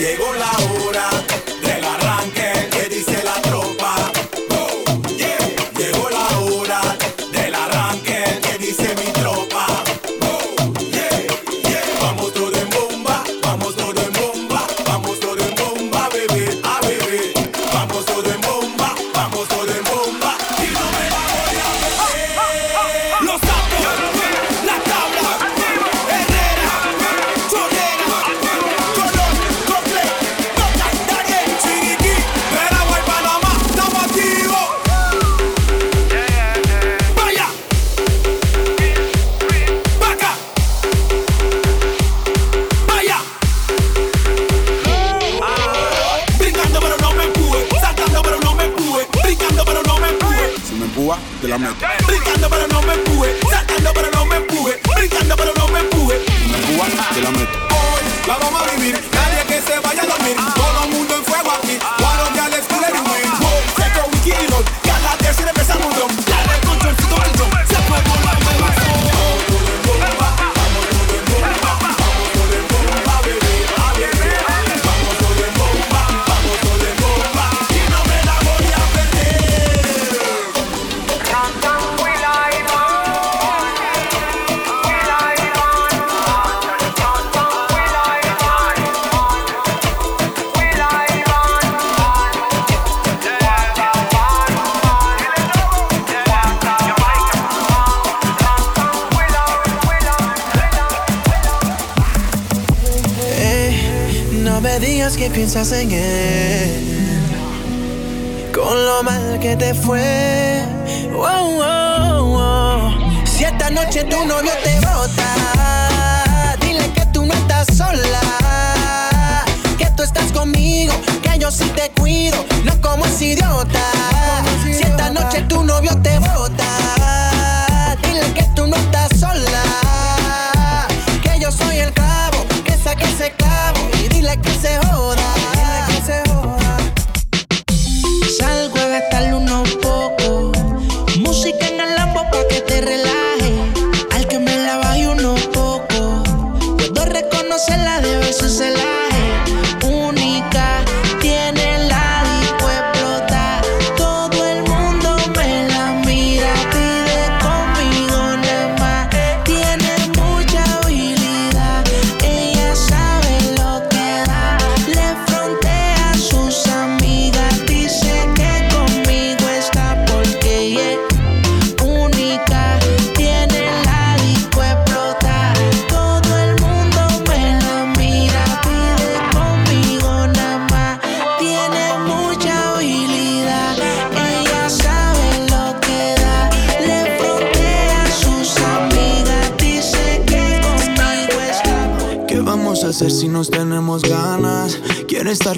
Llegó la hora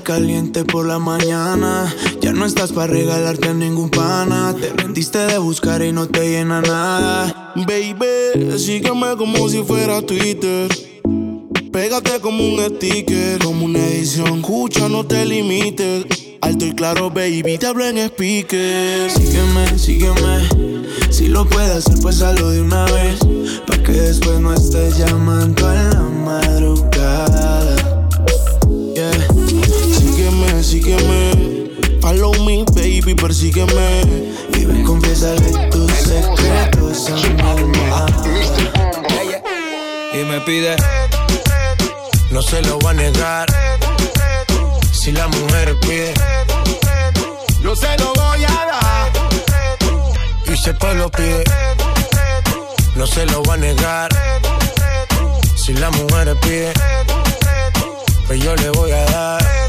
caliente por la mañana. Ya no estás para regalarte ningún pana. Te rendiste de buscar y no te llena nada. Baby, sígueme como si fuera Twitter. Pégate como un sticker, como una edición. Escucha, no te limites. Alto y claro, baby, te hablo en speaker. Sígueme, sígueme. Si lo puedes hacer, pues hazlo de una vez. Pa' que después no estés llamando en la madrugada. Sígueme. Follow me, baby, persígueme. Y ven, confiésale tus secretos a mi alma. y me pide. No se lo voy a negar. Si la mujer pide, No se lo voy a dar. y se pues lo pide. No se lo voy a negar. Si la mujer pide, pues yo le voy a dar.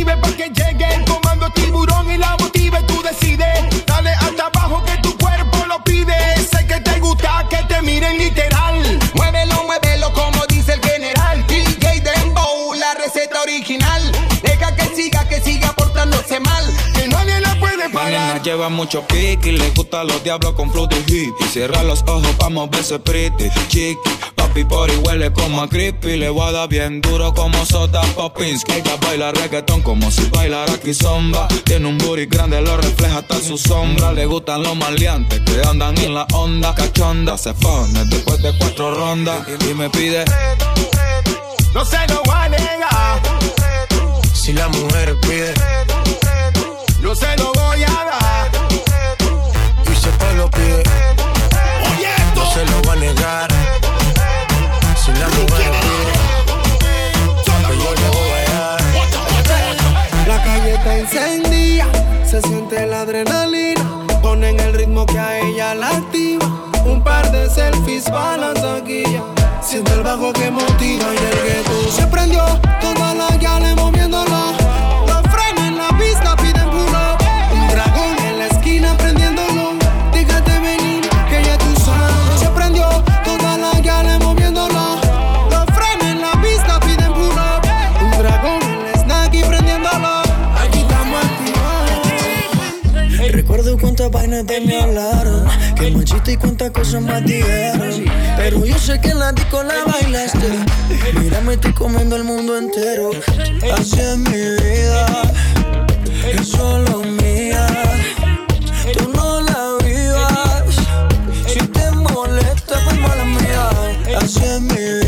Active, pa' que llegue el comando tiburón y la motive. Tú decides, dale hasta abajo que tu cuerpo lo pide. Sé que te gusta que te miren literal. Muévelo, muévelo como dice el general. DJ Dembow, la receta original. Deja que siga, que siga portándose mal. Que nadie la puede La nena parar. lleva mucho kick y le gusta los diablos con flow de hip. Y cierra los ojos, vamos a verse pretty, chiqui. Pa' papi por y huele como a creepy. Le voy a dar bien duro como Sota Popinski. Ella baila reggaetón como si bailara sombra. Tiene un booty grande, lo refleja hasta su sombra. Le gustan los maleantes que andan en la onda. Cachonda se pone después de cuatro rondas y me pide. No se lo voy a negar. Si la mujer pide, no se lo voy a dar. Y se te lo pide, no se lo voy a negar. Encendida, se siente la adrenalina. Ponen el ritmo que a ella la activa. Un par de selfies para la taquilla. Siente el bajo que motiva y el gueto se prendió. Toda la gale cuántas cosas más dijeron. Pero yo sé que en la disco la bailaste. Mírame, estoy comiendo el mundo entero. Así es mi vida. Es solo mía. Tú no la vivas. Si te molesta, pues mala mía. Así es mi vida.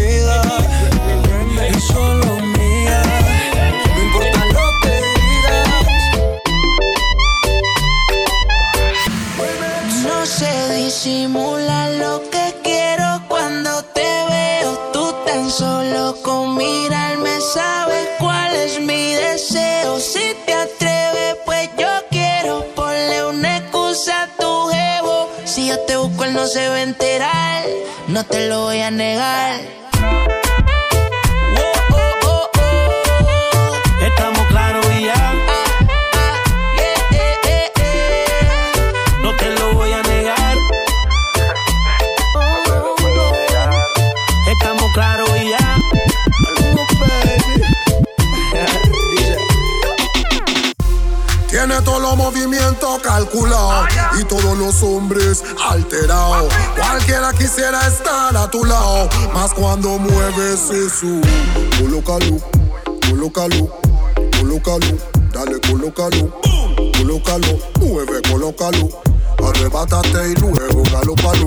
No te lo voy a negar. Oh, oh, oh, oh. Estamos claros y ya. Ah, ah, yeah, eh, eh, eh. No te lo voy a negar. Estamos claros y ya. Tiene todos los movimientos y todos los hombres alterados. Cualquiera quisiera estar a tu lado, más cuando mueves eso. Colócalo, colócalo, colócalo, dale, colócalo, colócalo, mueve, colócalo, arrebátate y luego galopalo.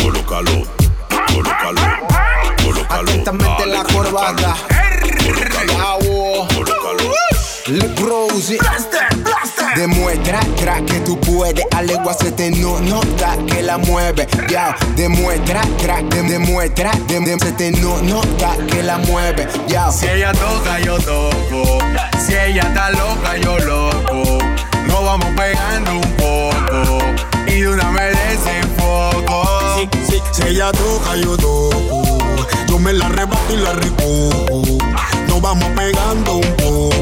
Colócalo, colócalo, colócalo. Atentamente la corbata. Colócalo, colócalo. Le Brosy. Demuestra tra, que tú puedes, a legua se te no nota que la mueve. Ya, demuestra tra, dem- demuestra, dem- dem- se te no nota que la mueve. Ya, Si ella toca, yo toco. Si ella está loca, yo loco. Nos vamos pegando un poco. Y de una vez desenfoco. Si, si, si ella toca, yo toco. Yo me la arrebato y la recojo. Nos vamos pegando un poco.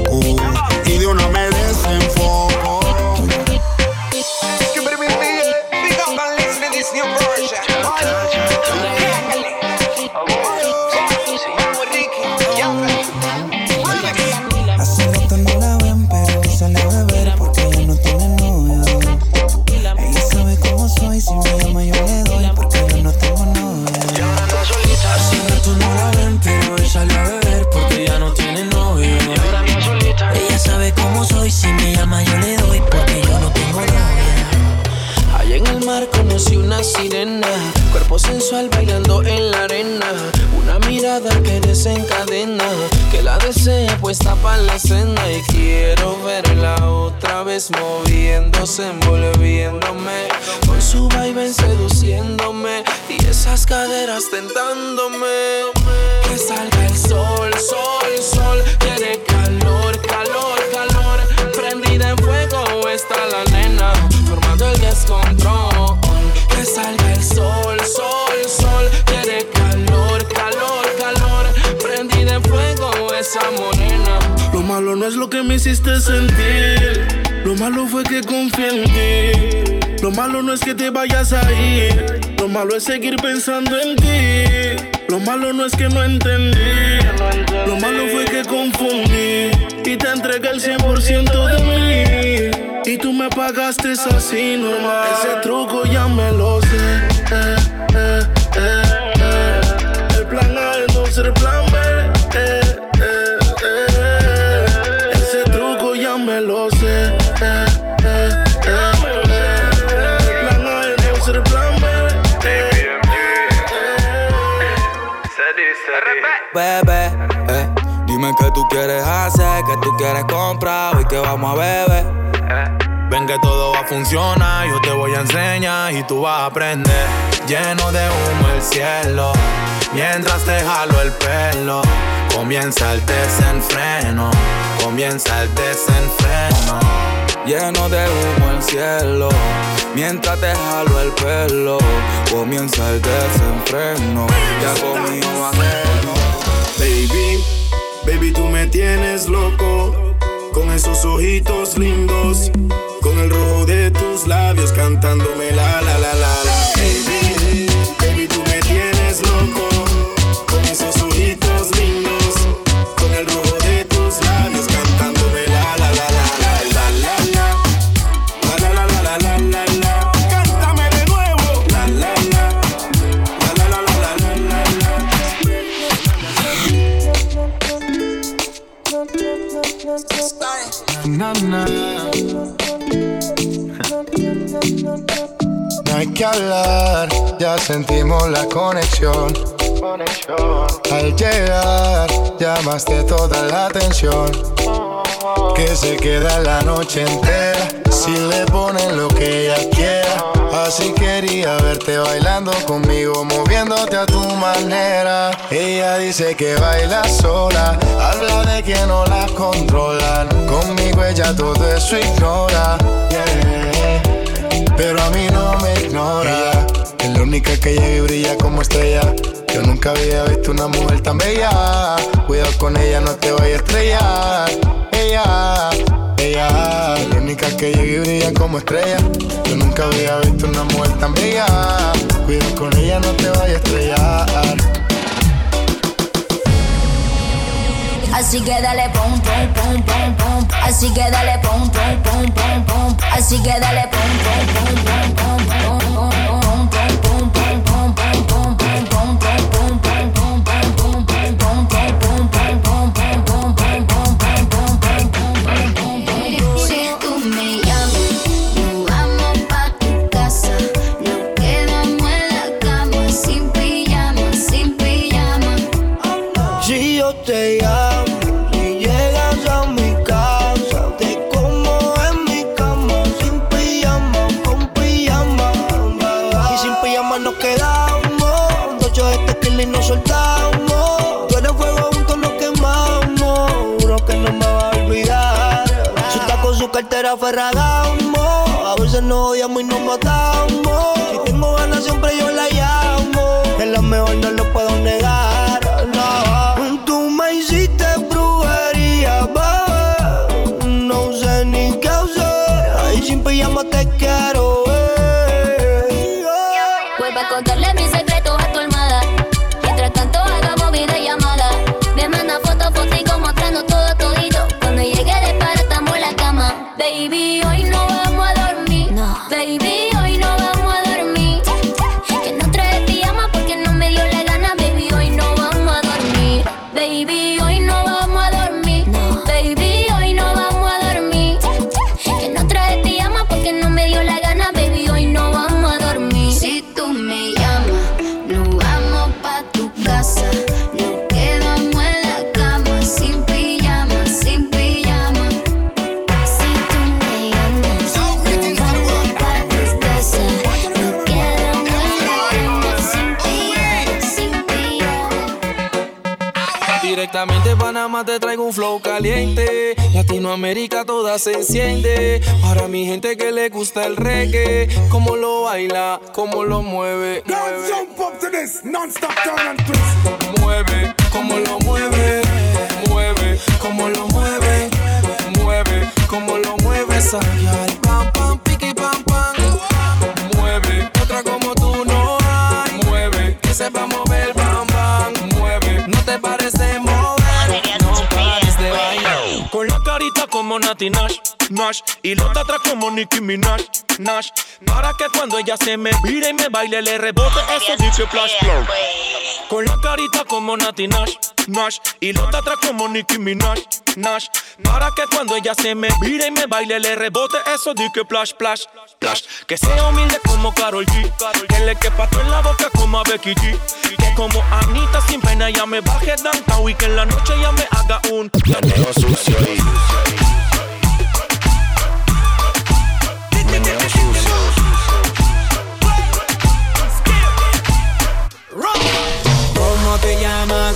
En ti. Lo malo no es que te vayas a ir. Lo malo es seguir pensando en ti. Lo malo no es que no entendí. Lo malo fue que confundí. Y te entregué el 100% de mí. Y tú me pagaste así normal. Ese truco ya me lo sé. Eh, eh, eh. Quieres hacer, qué tú quieres comprar, hoy que vamos a beber. Ven que todo va a funcionar, yo te voy a enseñar y tú vas a aprender. Lleno de humo el cielo, mientras te jalo el pelo. Comienza el desenfreno, comienza el desenfreno. Lleno de humo el cielo, mientras te jalo el pelo. Comienza el desenfreno, ya conmigo ajeno. Baby, baby, tú me tienes loco. Con esos ojitos lindos, con el rojo de tus labios cantándome la la la la la. Sentimos la conexión. Al llegar, llamaste toda la atención. Que se queda la noche entera si le ponen lo que ella quiera. Así quería verte bailando conmigo, moviéndote a tu manera. Ella dice que baila sola, habla de que no la controlan. Conmigo ella todo eso ignora. Pero a mí no me ignora. La única que llega y brilla como estrella. Yo nunca había visto una mujer tan bella. Cuidado con ella, no te vayas a estrellar. Ella, ella. La única que llega y brilla como estrella. Yo nunca había visto una mujer tan bella. Cuidado con ella, no te vayas a estrellar. Así que dale pum pum pum pum pum. Así que dale pum pum pum pum pum. Así que dale pum pum pum pum pum pum. Ferragamo, a veces nos odiamos y nos matamos. Si tengo ganas siempre yo la llamo, es la mejor no lo puedo negar. Caliente. Latinoamérica toda se enciende. Para mi gente que le gusta el reggae, cómo lo baila, cómo lo mueve. Mueve, cómo lo mueve, mueve, cómo lo mueve, mueve, cómo lo mueve esa como Nati Nash, Nash Y los de atrás como Nicki Minaj, Nash Para que cuando ella se me vire y me baile Le rebote eso dice flash flow Con la carita como Nati Nash, Nash. Y los de atrás como Nicki Minaj, Nash. Para que cuando ella se me mire y me baile, le rebote eso de que plash, plash, plash. Que sea humilde como Karol G. Que le quepa todo en la boca como a Becky G. Que como Anita sin pena ella me baje downtown y que en la noche ella me haga un meneo sucio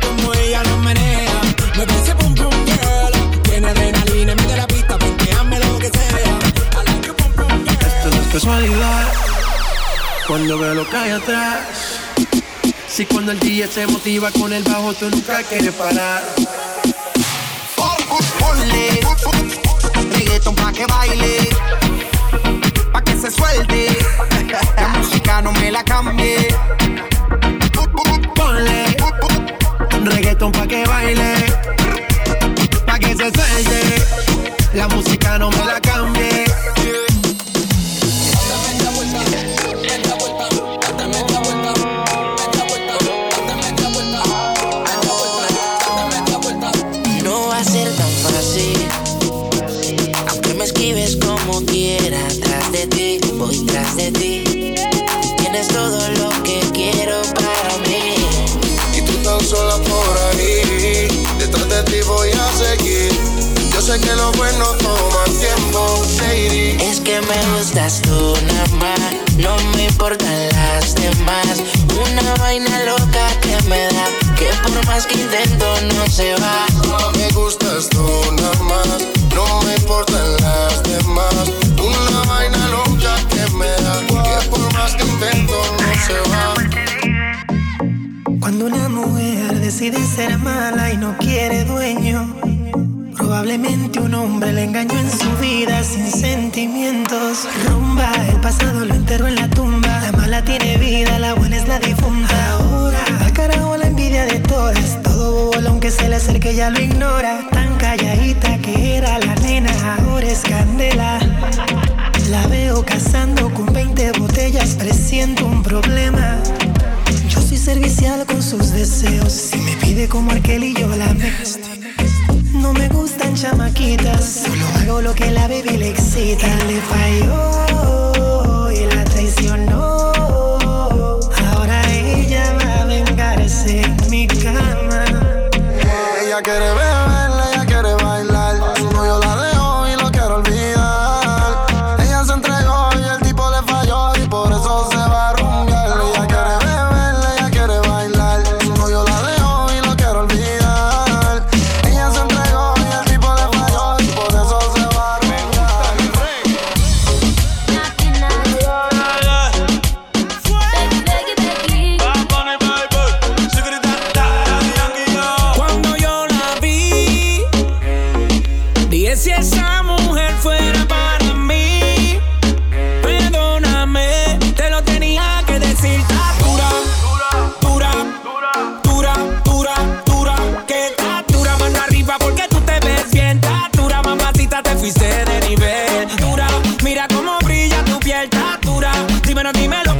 Cómo ella lo menea. Mueve ese boom boom girl. Tiene adrenalina de la pista, hazme lo que sea. I like your boom boom girl. Esto no es casualidad. Cuando veo lo que hay atrás. Si cuando el día se motiva con el bajo, tú nunca quieres parar. Ponle reggaeton pa' que baile, pa' que se suelte. La música no me la cambie. Loca que me da, que por más que intento no se va. Me gustas tú nada más, no me importan las demás. Una vaina loca que me da, que por más que intento no se va. Cuando una mujer decide ser mala y no quiere dueño, probablemente un hombre le engañó en su vida sin sentimientos. Rumba, el pasado lo enterró en la tumba. La mala tiene vida, la buena es la difunta. Ahora, al carajo la envidia de todas. Todo bobo, aunque se le acerque, ya lo ignora. Tan calladita que era la nena, ahora es candela. La veo cazando con 20 botellas, presiento un problema. Yo soy servicial con sus deseos. Si me pide como aquel y yo la me. No me gustan chamaquitas. Solo hago lo que la baby le excita. Le falló mira cómo brilla tu piel. Está dura, dímelo, dímelo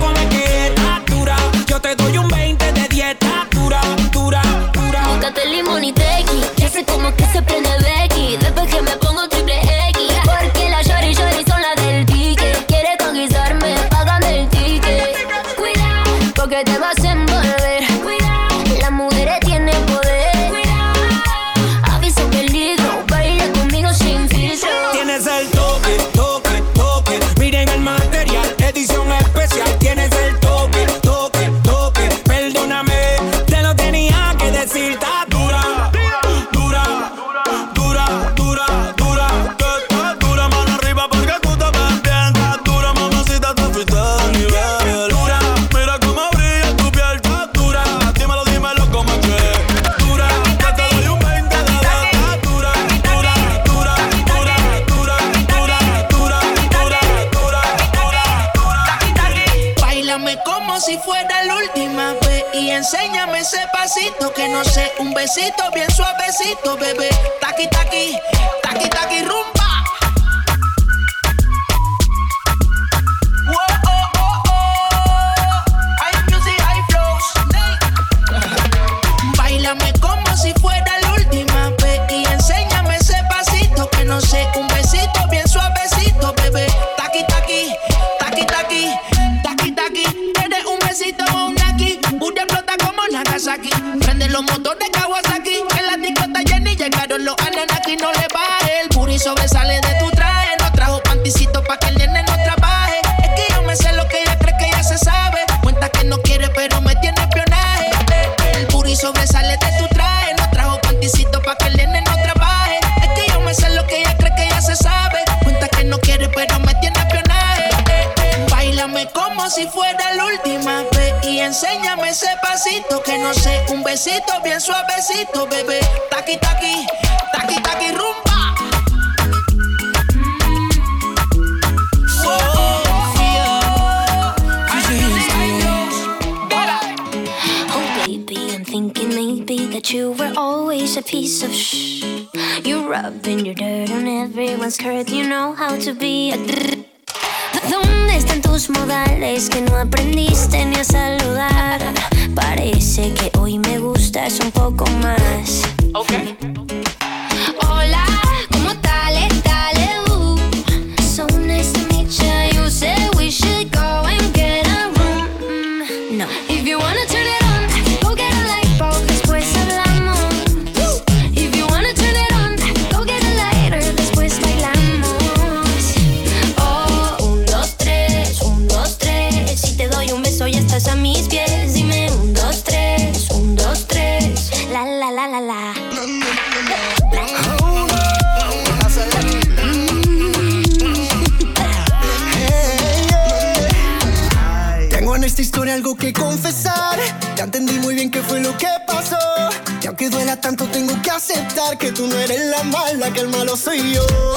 you.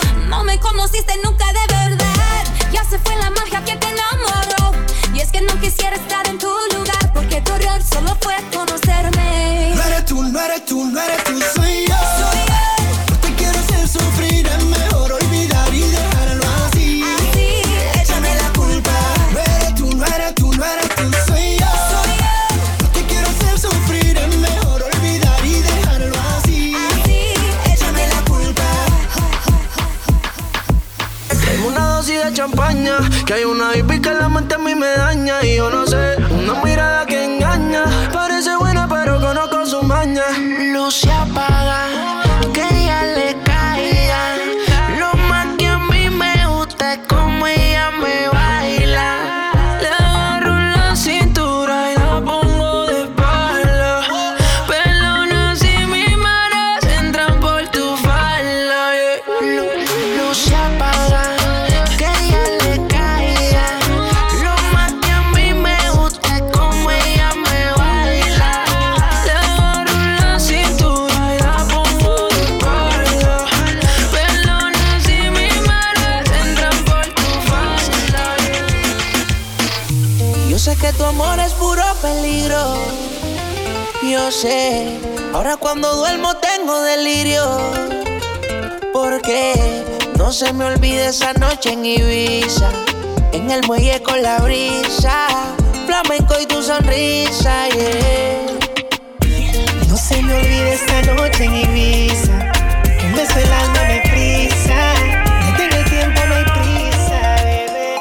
Ahora cuando duermo tengo delirio. Porque no se me olvide esa noche en Ibiza. En el muelle con la brisa. Flamenco y tu sonrisa, yeah. No se me olvide esa noche en Ibiza. Un beso el alma me prisa. Tiempo, no hay prisa, bebé.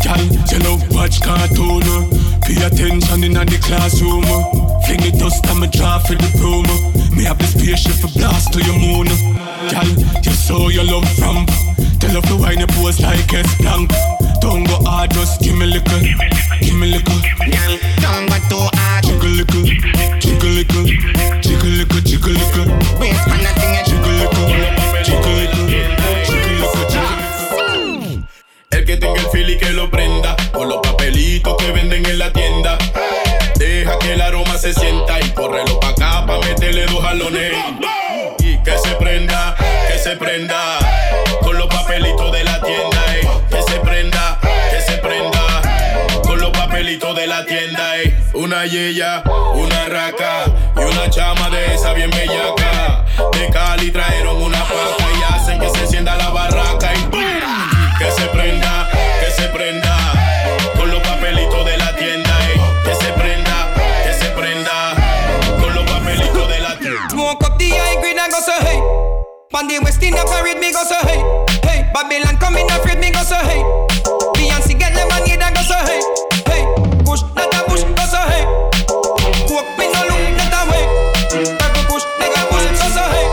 Cal, you love watch cartoon. Pay attention in the classroom. King it dust and me drive for the promo Me have this spaceship for blast to your moon Gal, you saw your love from Tell off the wine and pose like it's blank Don't go hard, just give me liquor. Give me liquor. Gal, don't go too hard. Jiggle liquor, jiggle liquor. Jiggle liquor, jiggle liquor. Waste for nothing, jiggle liquor. Jiggle liquor. El que tenga el fili que lo prenda, con los papelitos que venden en la tienda. Deja que el aroma se sienta y córrelo pa' acá pa' meterle dos jalones. Y que se prenda, que se prenda, con los papelitos de la tienda, eh. que se prenda, que se prenda, con los papelitos de la tienda. Eh. Una yella, una raca y una chama de esa bien bellaca. De Cali trajeron una paca y hacen que se encienda la barraca eh. y que se prenda Pandy West in the parade, me go say hey. Hey, Babylon come in afraid, me go say hey. Beyonce get lemonade and go say hey. Hey, push not a push, go say hey. Coke me no look not a way. Purple push, nigga push, go say hey.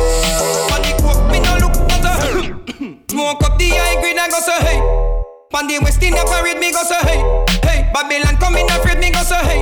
Pandy coke me no look not a hey. Smoke up the high grade and go say hey. Pandy West in the parade, me go say hey. Hey, Babylon come in afraid, me go say hey.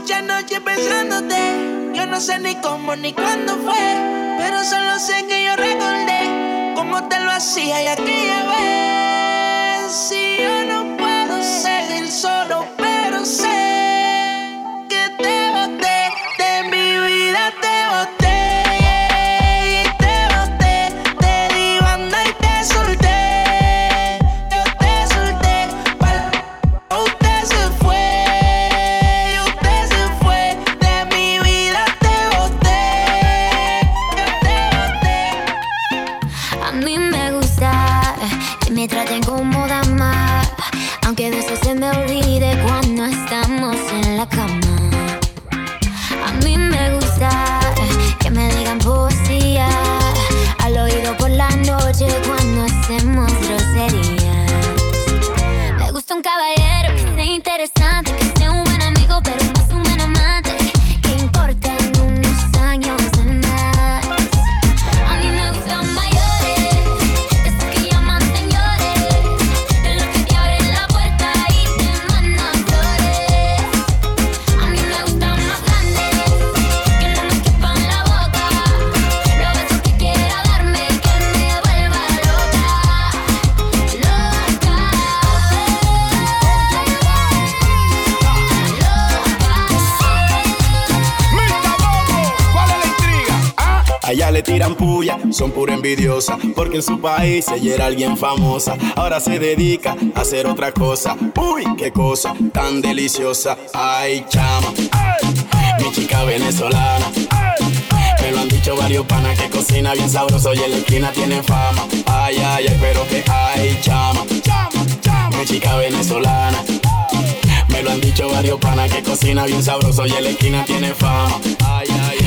muchas noches pensándote. Yo no sé ni cómo ni cuándo fue. Pero solo sé que yo recordé cómo te lo hacía y aquella vez. Si yo no puedo seguir solo, porque en su país ella era alguien famosa. Ahora se dedica a hacer otra cosa. Uy, qué cosa tan deliciosa. Ay, chama, mi chica venezolana. Me lo han dicho varios panas que cocina bien sabroso y en la esquina tiene fama. Ay, ay, ay, pero que ay, chama, mi chica venezolana. Me lo han dicho varios panas que cocina bien sabroso y en la esquina tiene fama.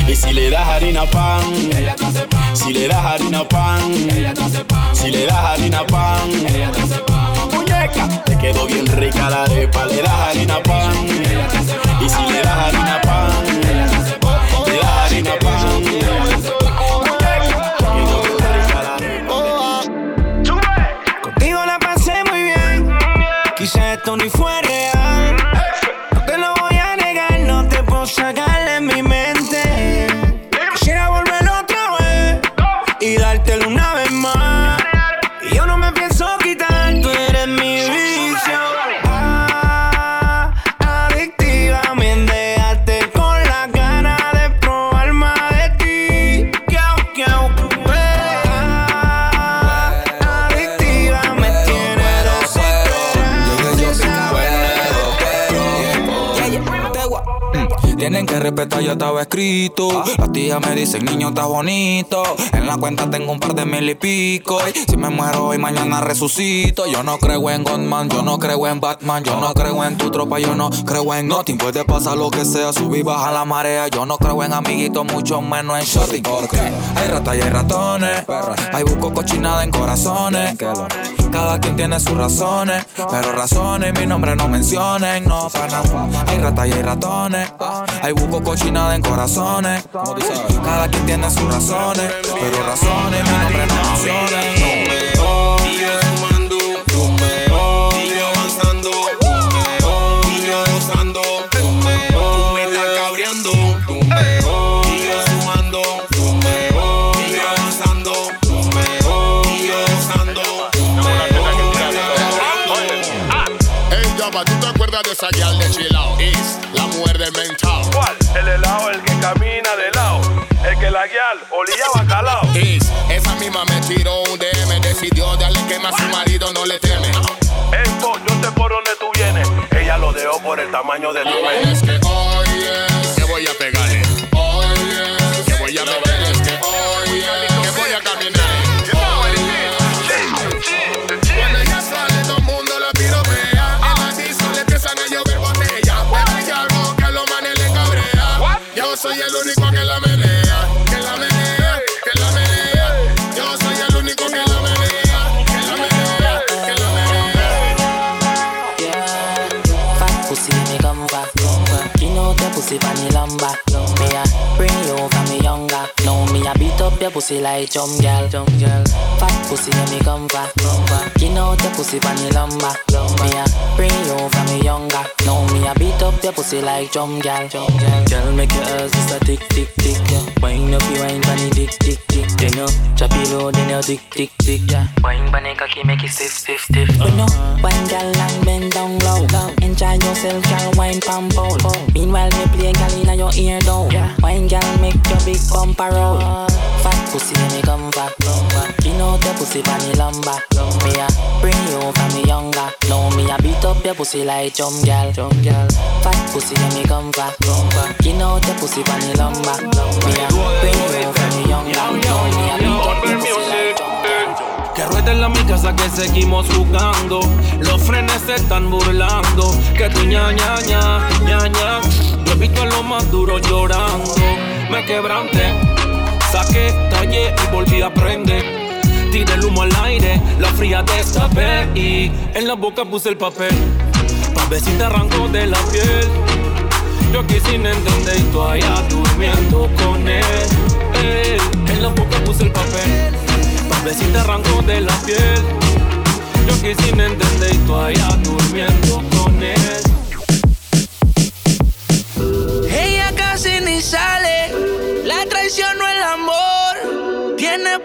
Y si le das harina pan, ella te hace pan. Si le das harina pan, ella te hace pan. Si le das harina pan, ella te hace pan. Muñeca, te quedó bien rica la arepa. Le das harina pan. Y si le das harina pan, ella te hace pan. Le das harina pan. Estaba escrito. Las tías me dicen, niño, está bonito. En la cuenta tengo un par de mil y pico. Si me muero hoy, mañana resucito. Yo no creo en Godman, yo no creo en Batman. Yo no creo en tu tropa, yo no creo en nothing. Puede pasar lo que sea, subir y baja la marea. Yo no creo en amiguitos, mucho menos en shorty. Porque hay ratas y hay ratones. Hay busco cochinada en corazones. Cada quien tiene sus razones. Pero razones, mi nombre no mencionen. No. Hay ratas y hay ratones. Hay busco cochinada en corazones. Cada quien tiene sus razones. Pero razones, mi nombre no mencionen. Llama, ¿tú te acuerdas de esa guial de Chilao? Es la mujer de mental. ¿Cuál? El helado, el que camina de lado. El que la guial olía bacalao. Es, esa misma me tiró un DM, decidió darle quema a su marido, no le teme. Ey, po, yo sé por dónde tú vienes. Ella lo dejó por el tamaño de tu pussy like jump girl. Fat pussy, me come back. You know the pussy bunny lumber. Me a bring you from me younger. Now me a beat up your pussy like drum girl. Girl, make your ass just a tick tick tick. Yeah. Wine up your wine bunny dick dick dick. Then you chop it low, then you tick tick tick. Yeah. Wine bunny cocky make it stiff stiff stiff. You know, wine girl and bend down low. Enjoy yourself, girl, wine pam bowl. Meanwhile, me play girl inna your ear down. Wine girl make your big bumper roll. Fat pussy me come back. You know the pussy bunny lumber. Me a bring you from me younger. Now me a beat up your pussy like jump girl. Fat pussy me come back. You know the pussy bunny lumber. Me a bring you from me younger. Now me a beat up your pussy like jump Que rueden la mi casa que seguimos jugando. Los frenes se están burlando. Que tu ña ña ña ña ña. Yo he visto a lo más duro llorando. Me quebranté, saqué, tallé y volví a prender. Tiré el humo al aire, la fría destapé y en la boca puse el papel. Pa' ver si te arranco de la piel. Yo aquí sin entender y tú allá durmiendo con él. Ey, en la boca puse el papel. Pa' ver si te arranco de la piel. Yo aquí sin entender y tú allá durmiendo con él. Ella casi ni sale, la traición no el amor. Tiene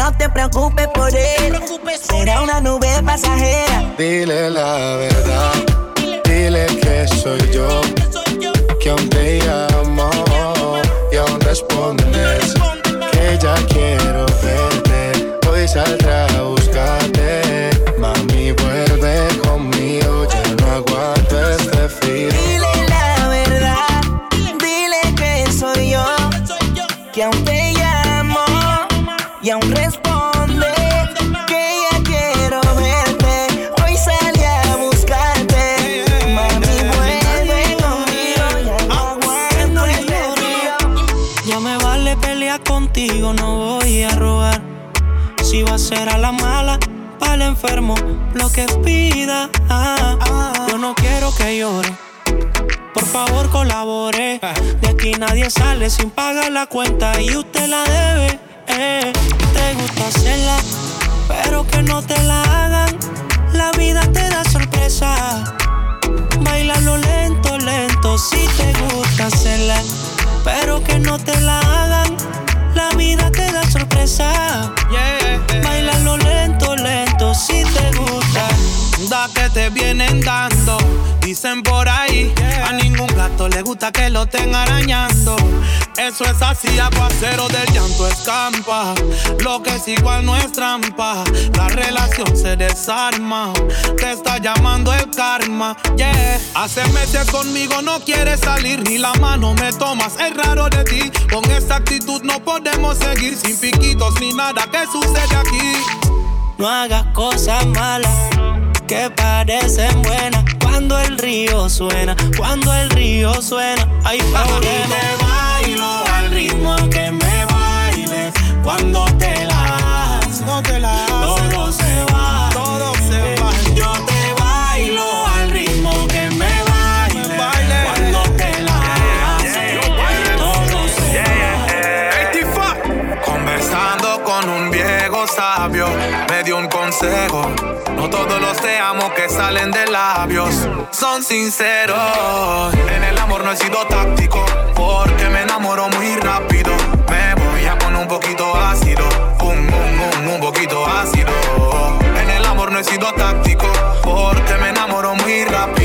no te preocupes por él. Será una nube pasajera. Dile la verdad, dile que soy yo, que aún te llamo y aún respondes que ya quiero verte. Hoy saldrá Si va a ser a la mala, el enfermo, lo que pida. Yo no quiero que llore. Por favor colabore. De aquí nadie sale sin pagar la cuenta y usted la debe. Eh. Te gusta hacerla, pero que no te la hagan. La vida te da sorpresa. Bailalo lento, lento, si te gusta hacerla, pero que no te la hagan. La vida te sorpresa. Bailalo lento, lento, si te gusta. Da que te vienen dando, dicen por ahí. A ningún plato le gusta que lo estén arañando. Eso es así, aguacero del llanto escampa. Lo que es igual no es trampa. La relación se desarma. Te está llamando el karma. Yeah. Hace meses conmigo no quieres salir, ni la mano me tomas. Es raro de ti. Con esta actitud no podemos seguir sin piquitos ni nada que sucede aquí. No hagas cosas malas que parecen buenas cuando el río suena, cuando el río suena. Hay problemas. te bailo al ritmo que me bailes cuando te las, no te las, salen de labios son sinceros. En el amor no he sido táctico, porque me enamoro muy rápido. Me voy a poner un poquito ácido, un, un, un, un poquito ácido. En el amor no he sido táctico, porque me enamoro muy rápido.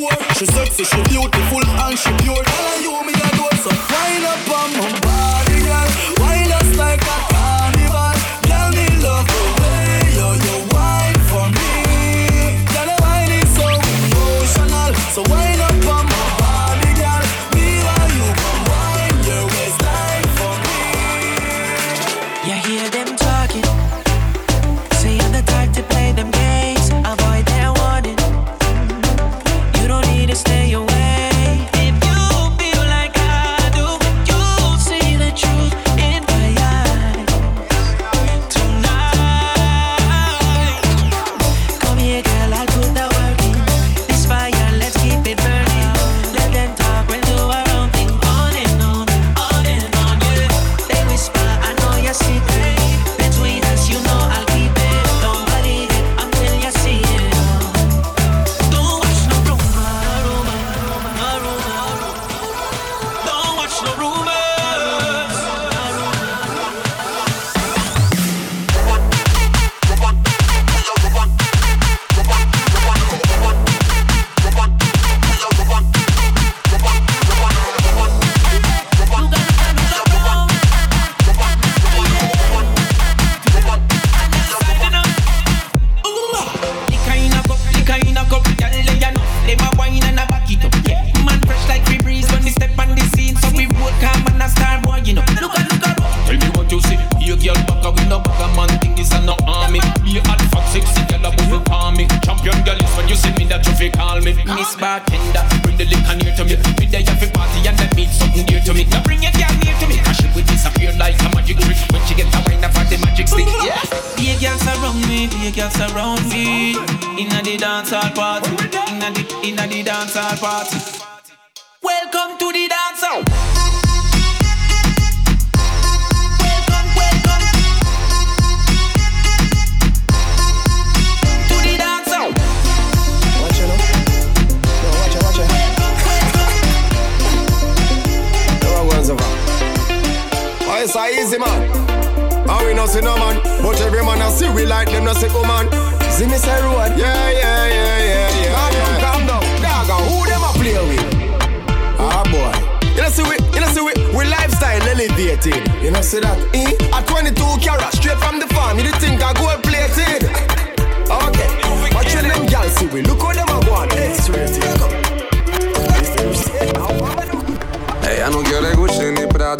poor. She sexy, she beautiful.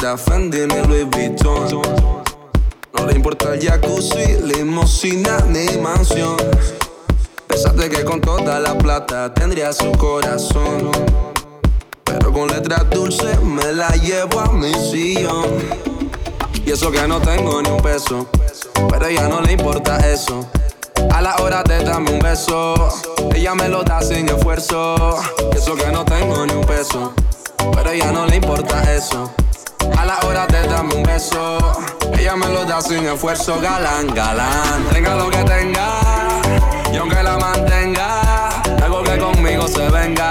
Prada, Fendi ni Louis Vuitton. No le importa el jacuzzi, limosina ni mansión. Pensaste que con toda la plata tendría su corazón. Pero con letras dulces me la llevo a mi sillón. Y eso que no tengo ni un peso, pero a ella no le importa eso. A la hora de darme un beso, ella me lo da sin esfuerzo. Y eso que no tengo ni un peso, pero a ella no le importa eso. A la hora te darme un beso, ella me lo da sin esfuerzo, galán, galán. Tenga lo que tenga, y aunque la mantenga, algo que conmigo se venga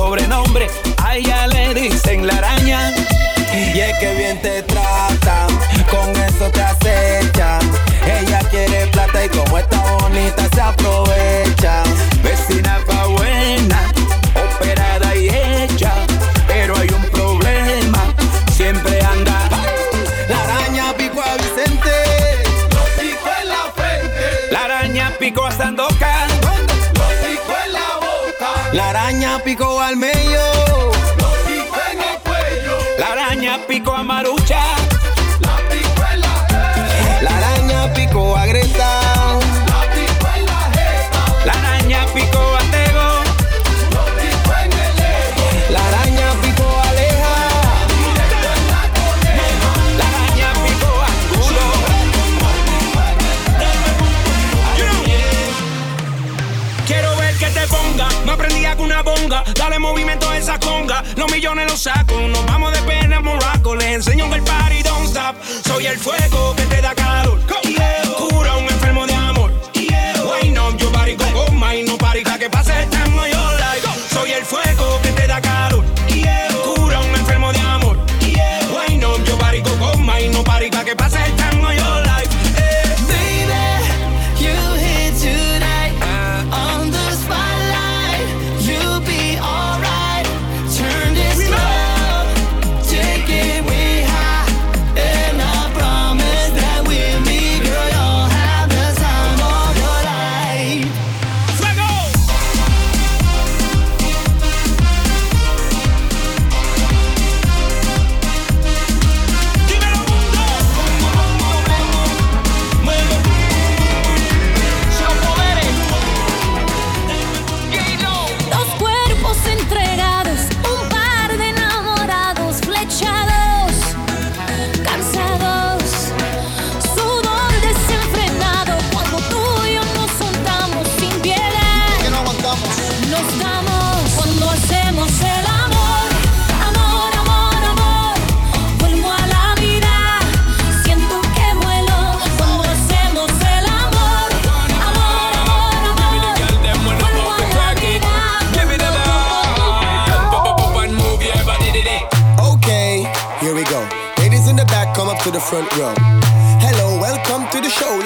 sobrenombre. A ella le dicen la araña. Y es que bien te tratan, con eso te acechan. Ella quiere plata y como está bonita se Picó al medio millones los saco. Nos vamos de pena Morocco. Les enseño que el party don't stop. Soy el fuego que te da calor. Front row. Hello, welcome to the show.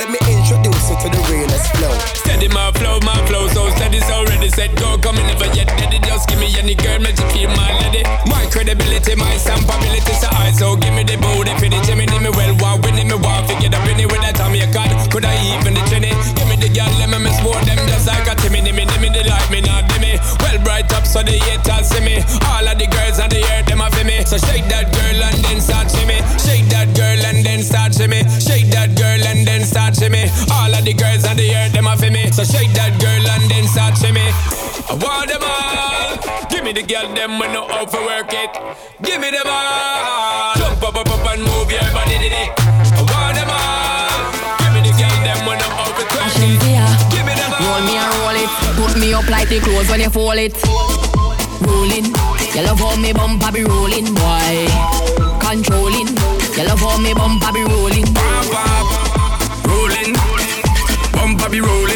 So give me the booty for the Jimmy, me well, wow, winning me wow, figure the penny with that time you can. Could I even the trinity? Give me the girl, let me miss more them just like a Timmy, me, me, me, they like me, not me. Well, bright up so the haters see me. All of the girls on the air, them a for me. So shake that girl and then start shimmy. Shake that girl and then start shimmy. Shake that girl and then start shimmy. All of the girls on the air, them a for me. So shake that girl and then start shimmy. I want them all. Give me the girl, them when no out for work it. Give me them all. Jump up, up, up and move your body, did it. I want them all. Give me the girl, them when no out for twerk it. Give me them all. Roll me and roll it. Put me up like the clothes when you fold it. Rolling. You love how me bumper be rolling, boy. Controlling. You love how me bumper be rolling. Pop, pop. Rolling. Bumper be rolling,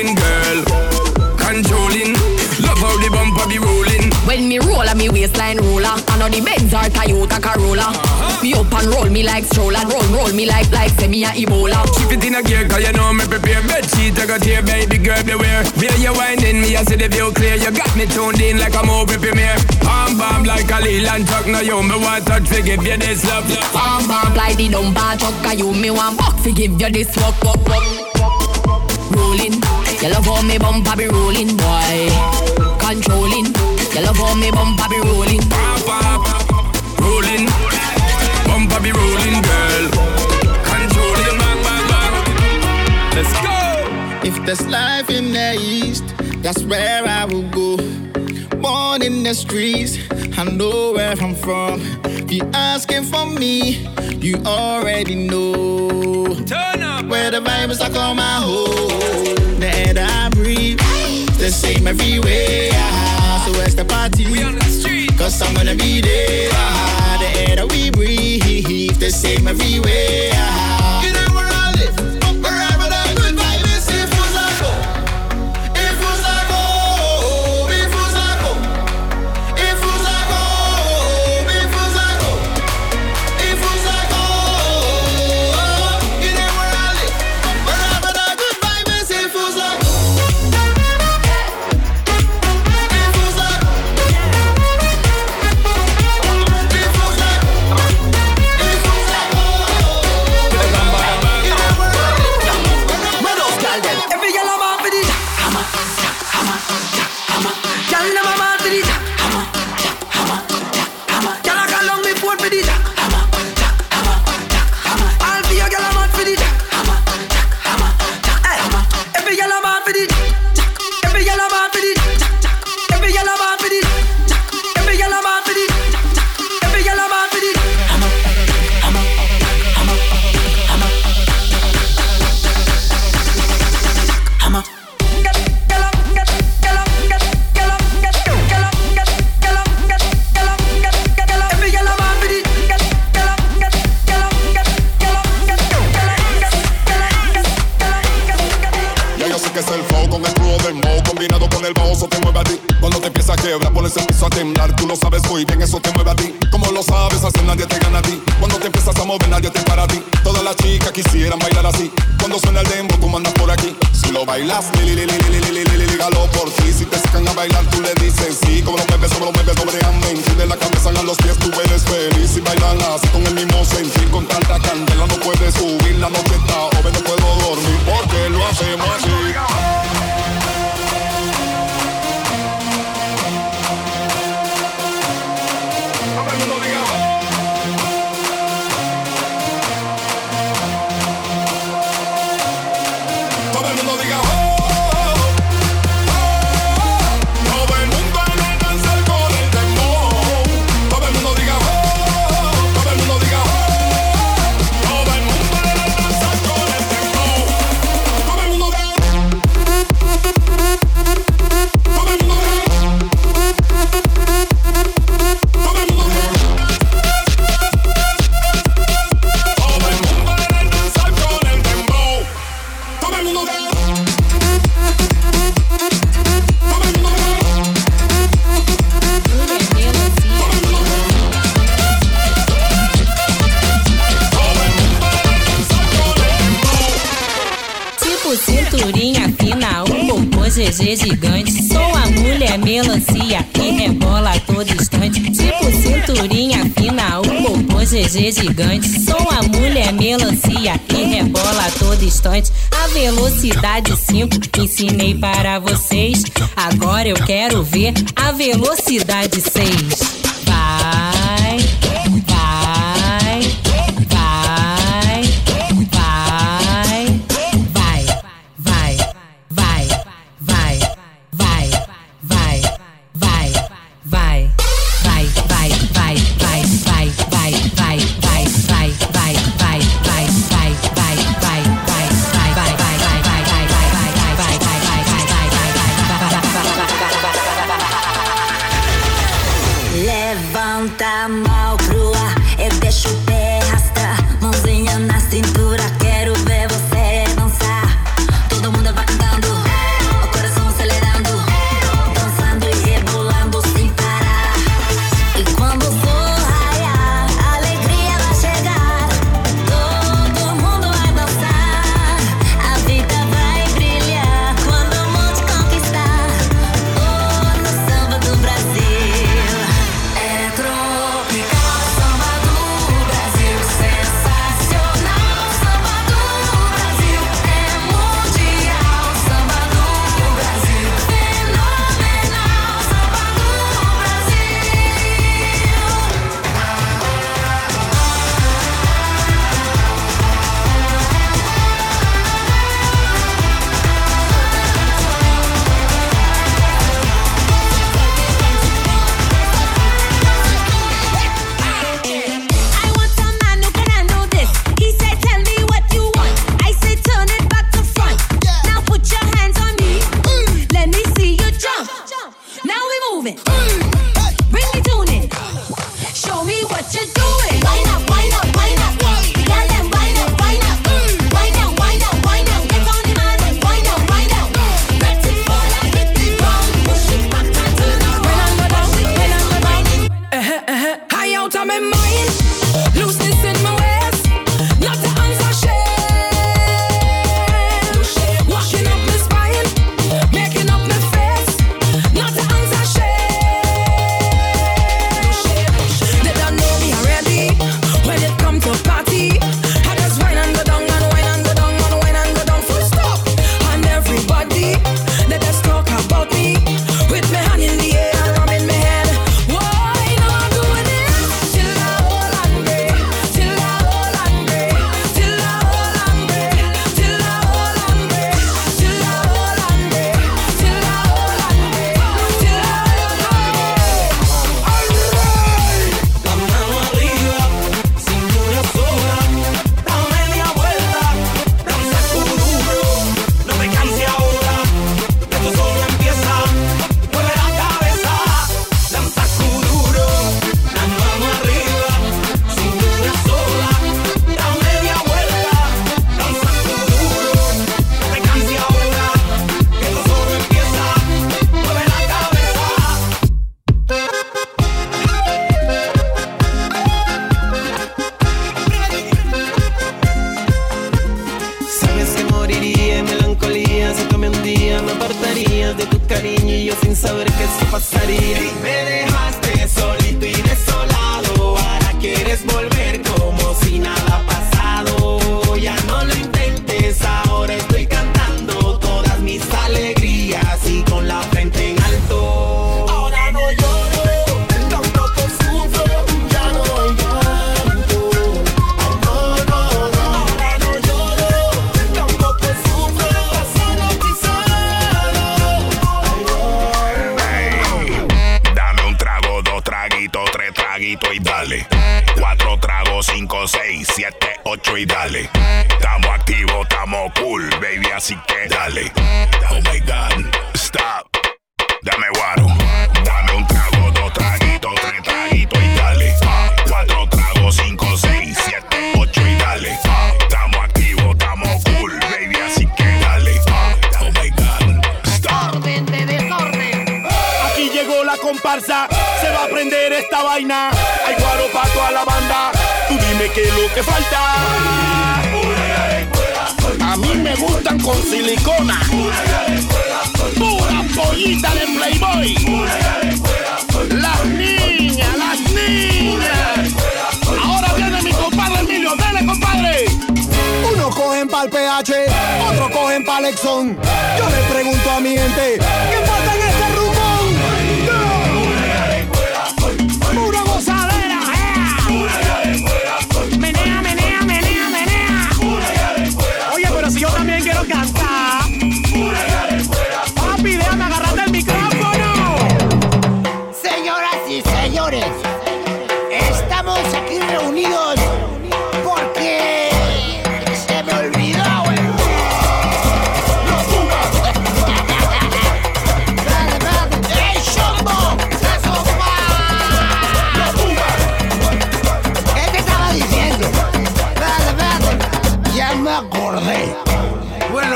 When me roll me waistline roller. I know the Benz or Toyota Corolla. Uh-huh. Me up and roll me like stroller. Roll, roll me like, like semi a Ebola. Keep it in a gear cause you know me prepare Bed sheet. I got here baby girl beware Where you winding me I see the view clear. You got me tuned in like a movie premiere. Bam bam like a Leland truck Now you me want touch to give you this love Bam bam. Like the dumper truck Cause you me want buck. To give you this walk walk walk Rolling. You love how me bumper be rolling boy. Controlling you love how me bumper be rolling. Pop, pop, rolling. Bumper be rolling, girl. Controlling, bang, bang, bang. Let's go. If there's life in the east, that's where I will go. Born in the streets, I know where I'm from. If you asking for me, you already know. Turn up. Where the vibe is, I call my home. The air that I breathe, the same everywhere. I so where's the party? We on the street. Cause I'm gonna be there. Ah, the air that we breathe, the same everywhere. Ah,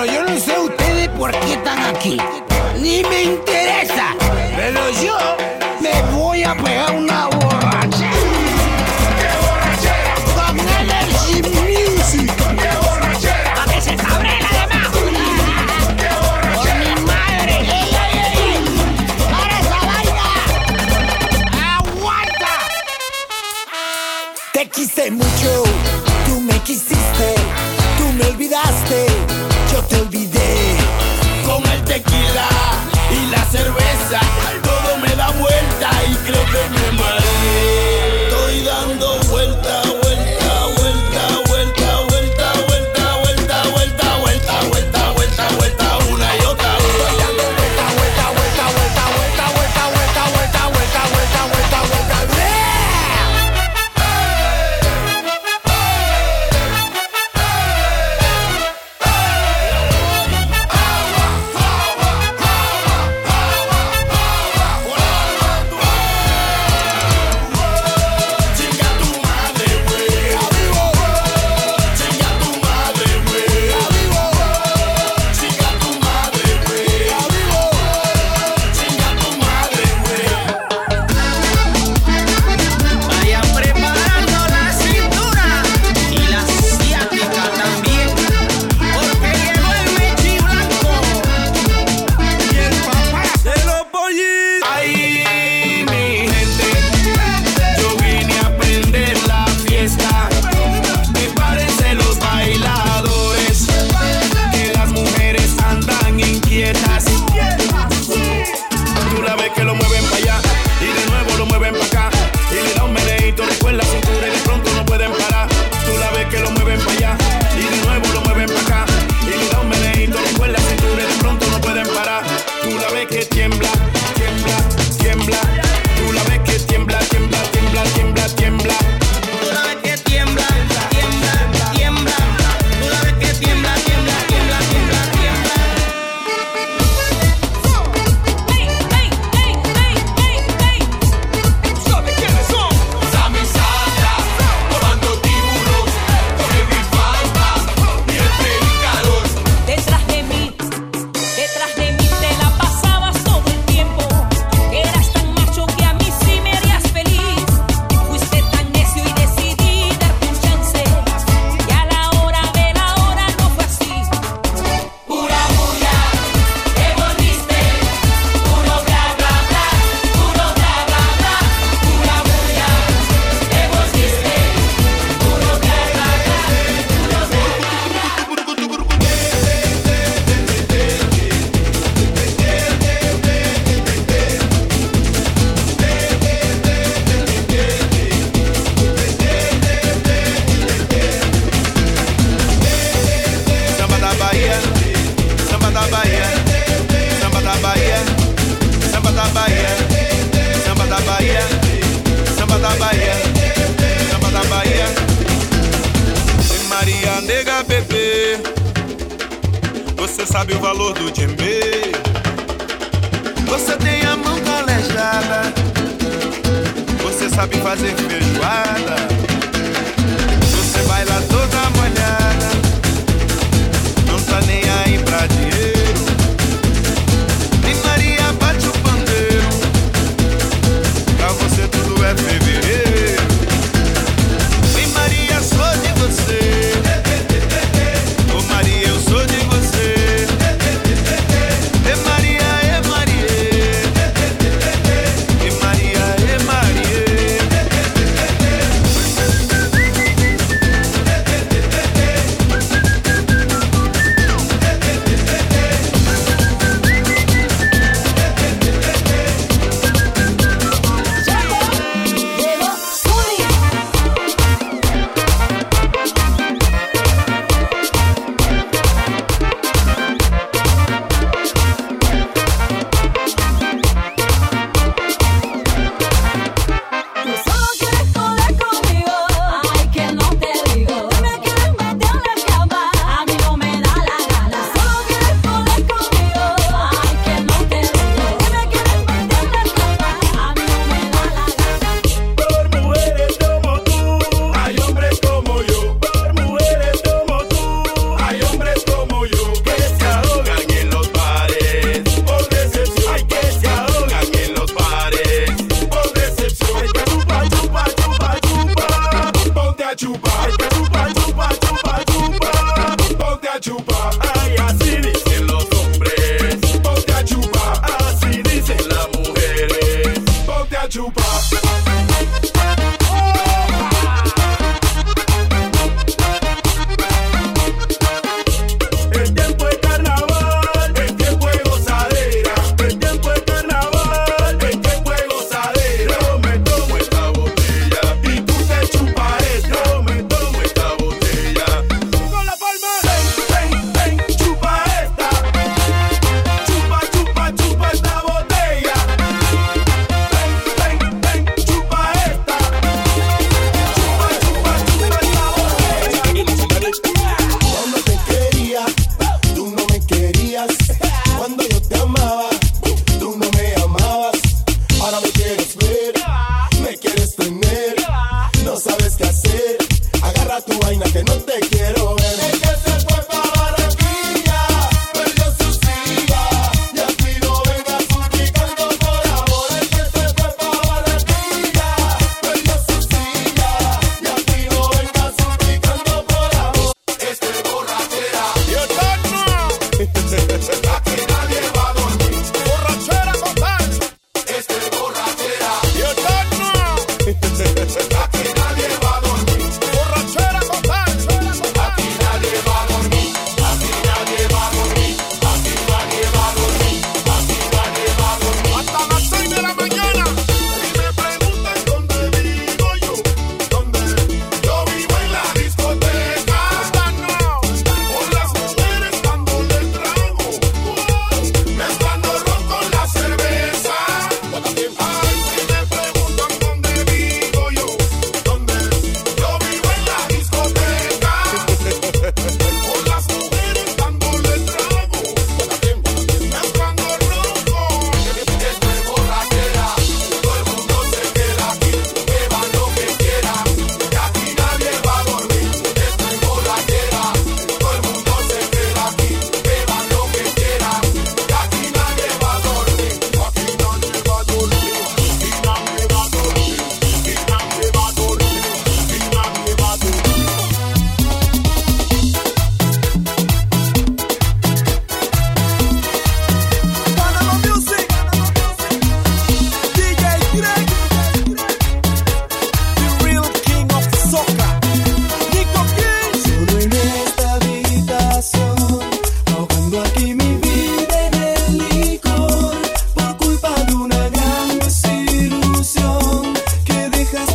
yo no sé ustedes por qué están aquí. Ni me interesa. Pero yo me voy a pegar una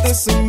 listen.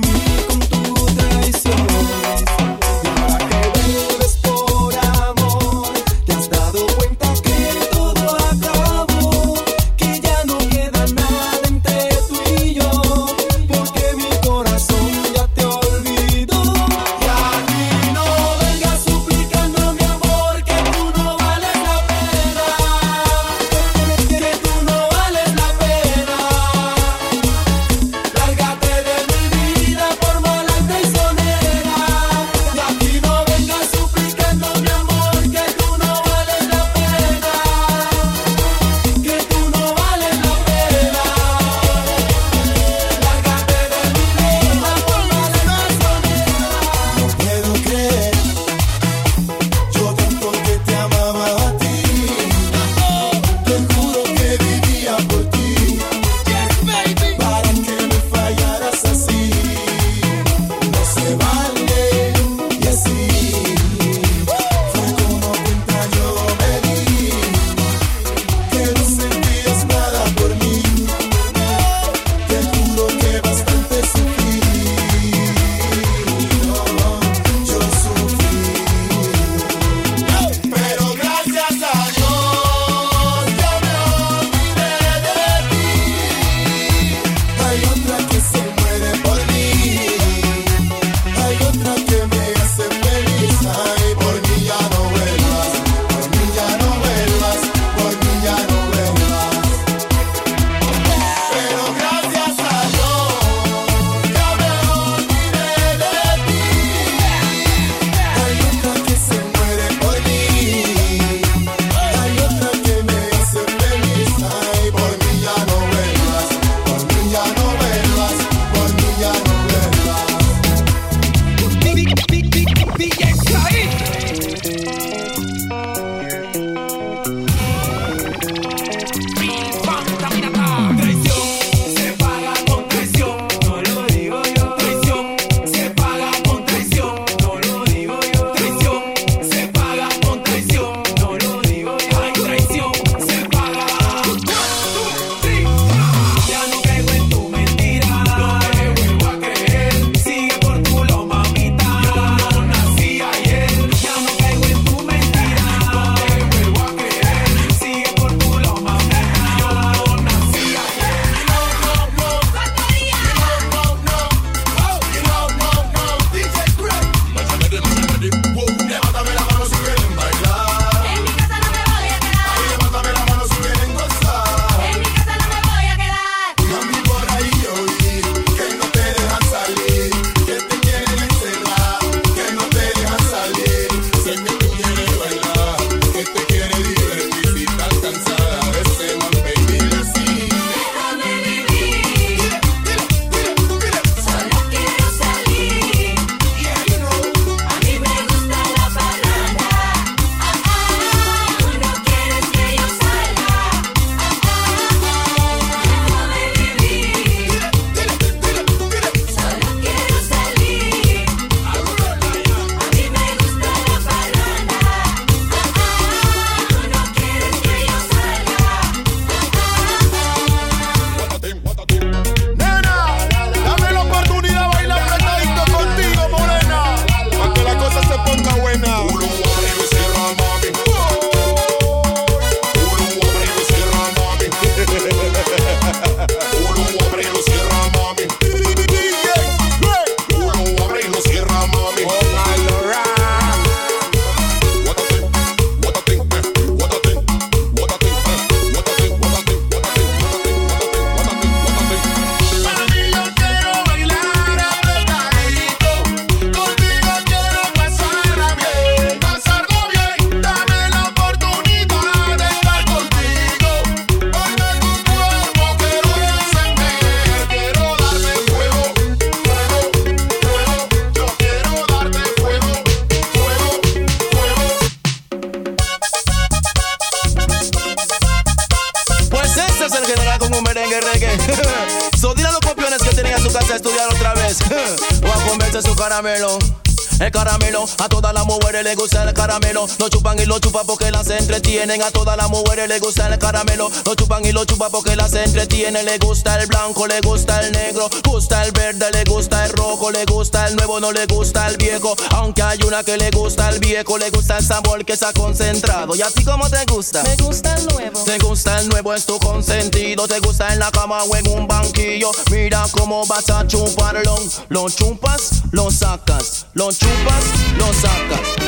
tienen a todas las mujeres, le gusta el caramelo. Lo chupan y lo chupan porque las entretiene. Le gusta el blanco, le gusta el negro, gusta el verde, le gusta el rojo, le gusta el nuevo, no le gusta el viejo. Aunque hay una que le gusta el viejo, le gusta el sabor que está concentrado. Y así como te gusta, me gusta el nuevo. Te gusta el nuevo, es tu consentido. Te gusta en la cama o en un banquillo. Mira cómo vas a chuparlo. Lo chupas, lo sacas. Lo chupas, lo sacas.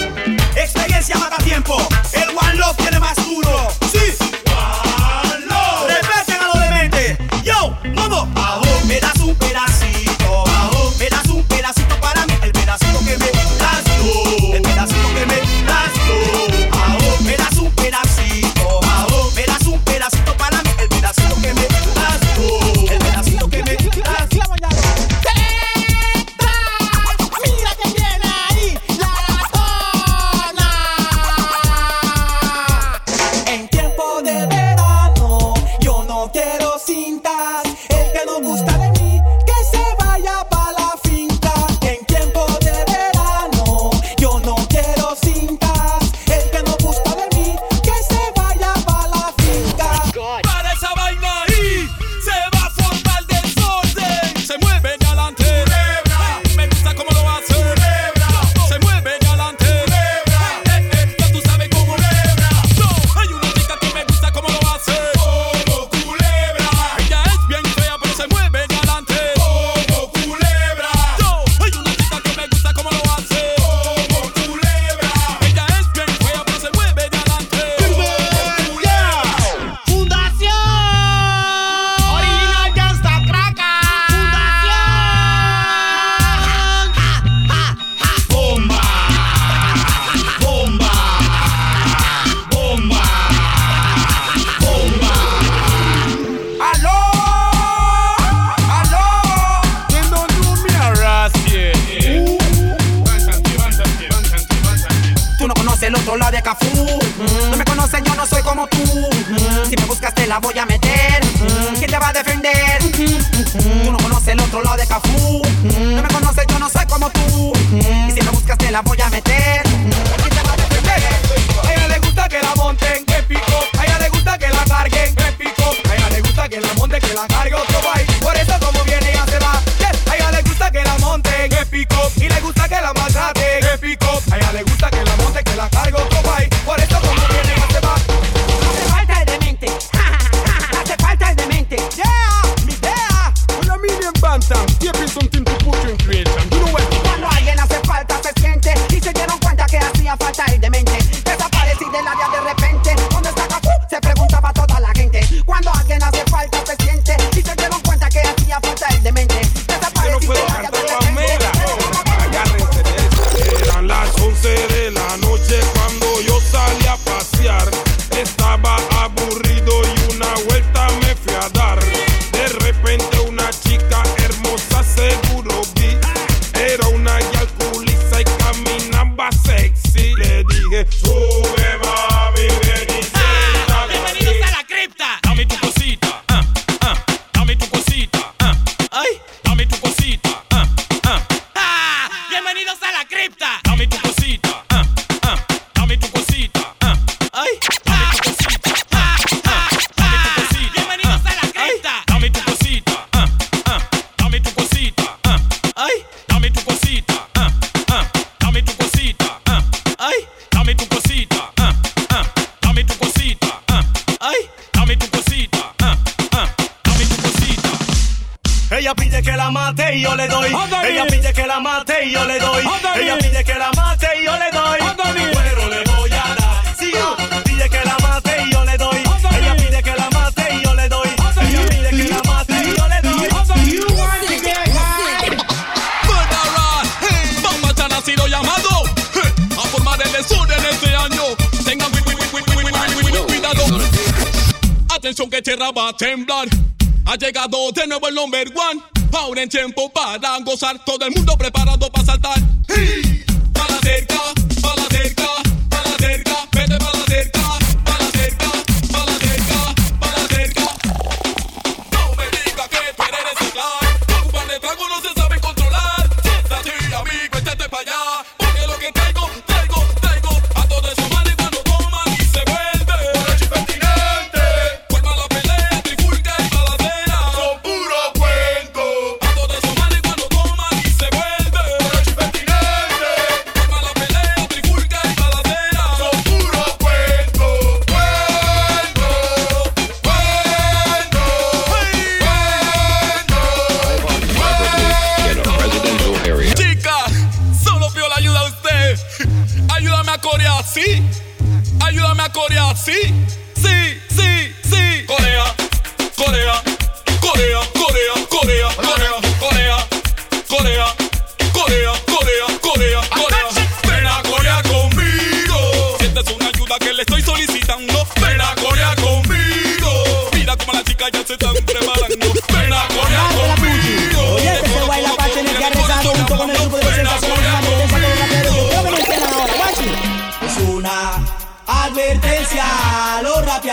gozar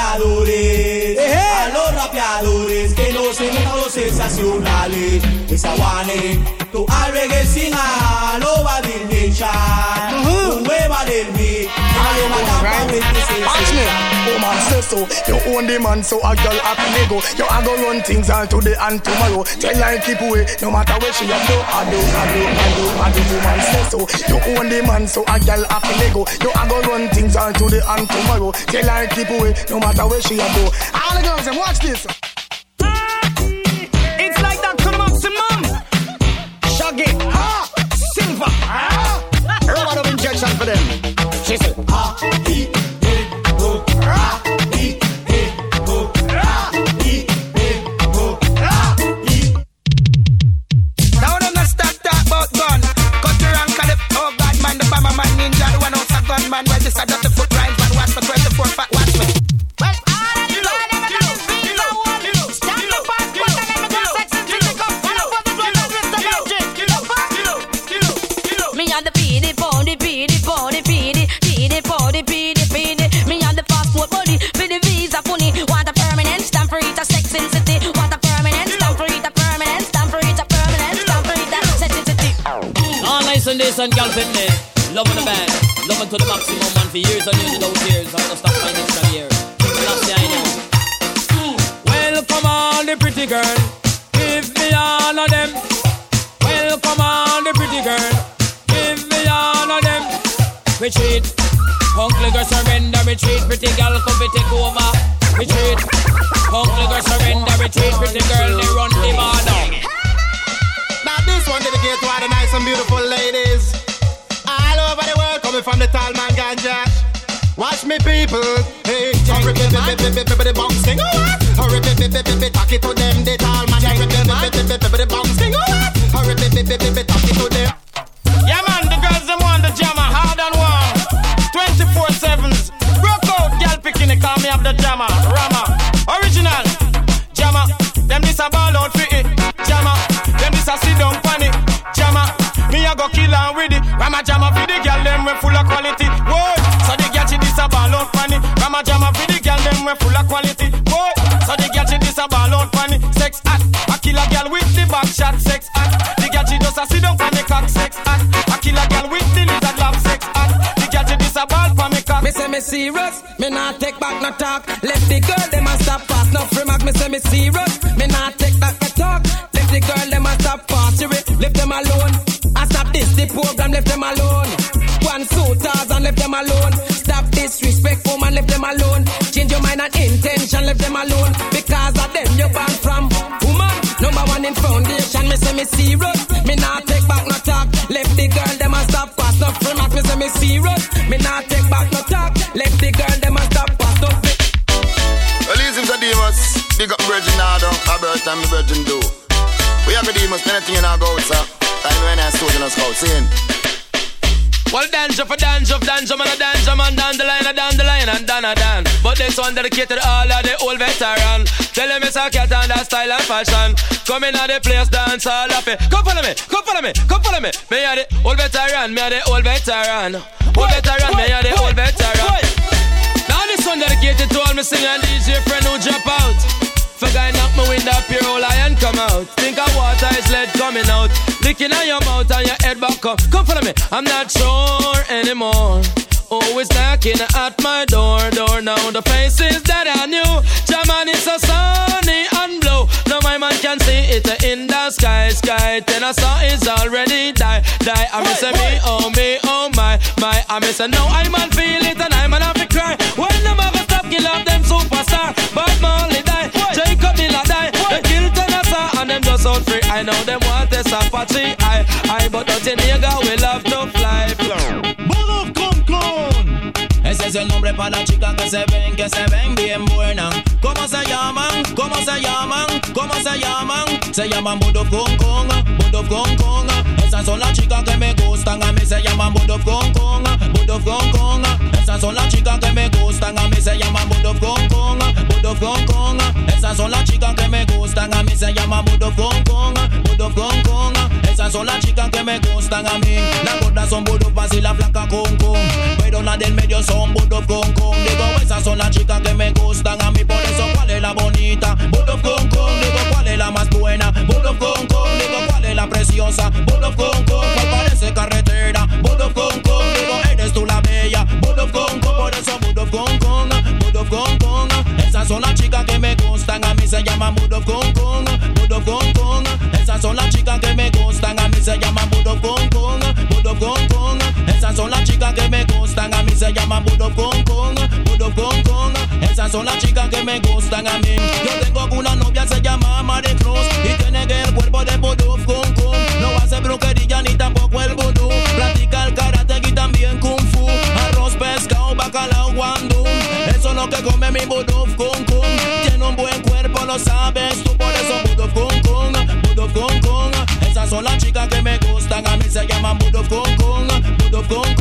rapeadores, eh, a los rapeadores que no se notan los sensacionales. Esa guane, tu al sin lo va a dirigir, nueva del mí, a lo woman say so. You own the man, so a girl happy me go. You a go run things all today and tomorrow. Tell her keep away, no matter what she a do. I do, I do, I do, I do. Woman say so. You own the man, so a girl happy me go. You a go run things all today and tomorrow. Tell her keep away, no matter what she a do. All the girls, them watch this. It's like that to maximum. Shaggy, ah, silver, ah, rubber dub injection for them. She said, ah, and me. Loving the band, loving to the maximum man for years and years without tears. I'm gonna stop my next know. Welcome all the pretty girl. Give me all of them. Welcome all the pretty girl. Give me all of them. Retreat. Uncle girl surrender, retreat. Pretty girl come be take over. Retreat. Uncle girl surrender, retreat. Pretty girl they run the bar down. Now this one dedicated to all the nice and beautiful ladies coming from the tall man ganja. Watch me, people. Hey, hurry, baby, baby, baby, baby, the bounce thing. Hurry, baby, baby, baby, talk it to them. The tall man, hurry, baby, baby, baby, baby, the bounce thing. Hurry, baby, baby, baby, talk it to them. Yeah, man, the girls them want the jammer hard and warm. 24 sevens. Broke out, girl picking it, call me up the jammer. Rama. Original. Kill with it. Rama jammer for the girl, them we full of quality. Whoa. So the girl she this a ball out it. Rama jammer for the girl, them we full of quality. Whoa. So the girl she this a ball out it. Sex act. I kill a girl with the back shot. Sex act. The girl she just a sit down pan the cock. Sex act. I kill a girl with the lizard love. Sex act. The girl she this a ball pan me cock. Me say me serious, me not take back no talk. Let We have a Demas, anything in our goats, sir. Time when I stood in a scout, seeing. Well, danger for danger, danger man, a danger man, down the line, a down the line, and down a down. But this one dedicated all of the old veteran. Tell them it's a cat and that style and fashion. Come in at the place, dance all of it. Come follow me, come follow me, come follow me. Me are the old veteran, me are the old veteran. Old veteran, me are the old veteran. Now this one dedicated to all my singer and DJ friend who drop out. For guy knock my window up your whole lion come out. Think of water is lead coming out. Licking on your mouth and your head back up. Come follow me. I'm not sure anymore. Always knocking at my door, door now. The faces that I knew. Jaman is so sunny and blue. Now my man can see it in the sky, sky. Then I saw it's already die, die. I miss me, oh me, oh my, my. I miss no, I man feel it and I man have to cry. When them ever stop, kill off them superstar. But Molly They kill Tenasa and them just out free. I know them want this Apache, I, I. But don't you nigga, we love to es el nombre para las chicas que se ven, que se ven bien buenas. ¿Cómo se llaman? ¿Cómo se llaman? ¿Cómo se llaman? Se llaman Budov Kong Kong, Budov Kong Kong. Esas son las chicas que me gustan, a mí se llaman Budov Kong Kong, Budov Kong Kong. Esas son las chicas que me gustan, a mí se llaman Budov Kong Kong, Budov Kong Kong. Esas son las chicas que me gustan, a mí se llaman Budov Kong Kong, Kong Kong. Esas son las chicas que me gustan a mí. Las gordas son Budov y la flaca con con. Las del medio son Budov Kong Kong. Digo, esas son las chicas que me gustan a mí. Por eso, ¿cuál es la bonita? Budov Kong Kong. Digo, ¿cuál es la más buena? Budov Kong Kong. Digo, ¿cuál es la preciosa? Budov Kong Kong. ¿Cuál parece carretera? Budov Kong Kong. Digo, eres tú la bella. Budov Kong Kong. Por eso, Budov Kong Kong. Budov Kong Kong. Esas son las chicas que me gustan a mí. Se llaman Budov Kong Kong. Budov Kong Kong. Esas son las chicas que me gustan a mí. Se llaman Budov Kong Kong. Budov Kong Kong. Esas son las chicas que me gustan. Se llaman Budov Kong Kong. Budov Kong Kong. Esas son las chicas que me gustan a mí. Yo tengo una novia, se llama Maricruz. Y tiene el cuerpo de Budov Kong Kong. No hace brujería ni tampoco el vudú. Practica el karate y también kung fu. Arroz, pescado, bacalao, guandú. Eso es lo que come mi Budov Kong Kong. Tiene un buen cuerpo, lo sabes tú. Por eso Budov Kong Kong. Budov Kong Kong. Esas son las chicas que me gustan. A mí se llaman Budov Kong Kong. Kong Kong.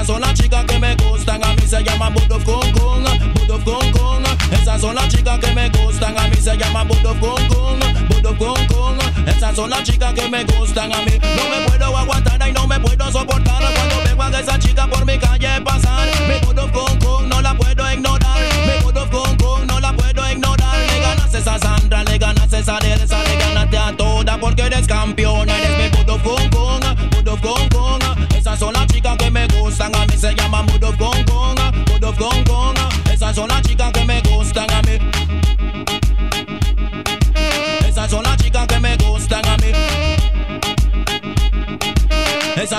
Esas son las chicas que me gustan. A mí se llaman Budov Kong Kong. Budov Kong Kong. Esas son las chicas que me gustan. A mí se llaman Budov Kong Kong. Budov Kong. Esas son las chicas que me gustan a mí. No me puedo aguantar y no me puedo soportar. Cuando vengo a esa chica por mi calle pasar. Mi Budov Kong Kong no la puedo ignorar. Mi Budov Kong Kong no la puedo ignorar. Le ganas esa Sandra, le ganas esa Elsa, le ganaste a toda porque eres campeona. Eres mi Budov Kong Kong.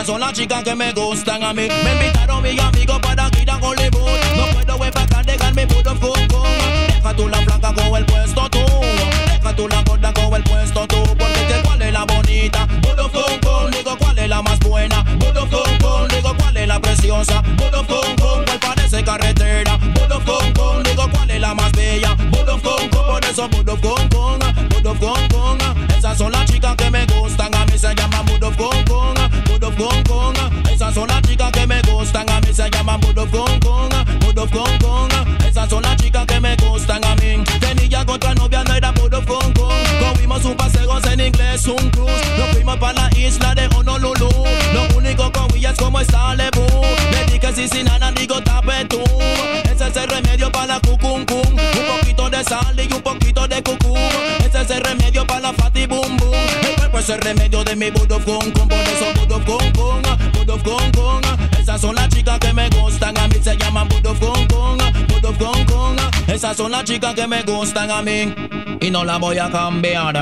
Esas son las chicas que me gustan a mí. Me invitaron mis amigos para ir a Hollywood. No puedo empacar, dejar mi Kong Kong. Deja tú la flaca con el puesto tú. Deja tú la gorda con el puesto tú. Porque que cuál es la bonita. Kong Kong. Digo cuál es la más buena. Kong Kong. Digo cuál es la preciosa. Kong Kong. Cuál parece carretera. Kong Kong. Digo cuál es la más bella. Kong Kong. Por eso Kong. Budov Kong Kong. Esas son las se llaman Budov Kong Kong. Budov Kong Kong. Esas son las chicas que me gustan a mí. Tenía con otra novia, no era Budov Kong Kong. Cogimos un paseo en inglés, un cruise. Nos fuimos para la isla de Honolulu. Lo único ella es como está Lebu. Le dije si sin nada, digo tape tú. Ese es el remedio para la cucuncum. Un poquito de sal y un poquito de cucú. Ese es el remedio para la fati bum bum. El cuerpo es el remedio de mi Budov Kong Kong. Por eso Budov Kong Kong. Budov Kong Kong. Esas son las chicas que me gustan. A mí se llaman Budov Kong Kong. Budov Kong Kong. Esas son las chicas que me gustan a mí. Y no la voy a cambiar.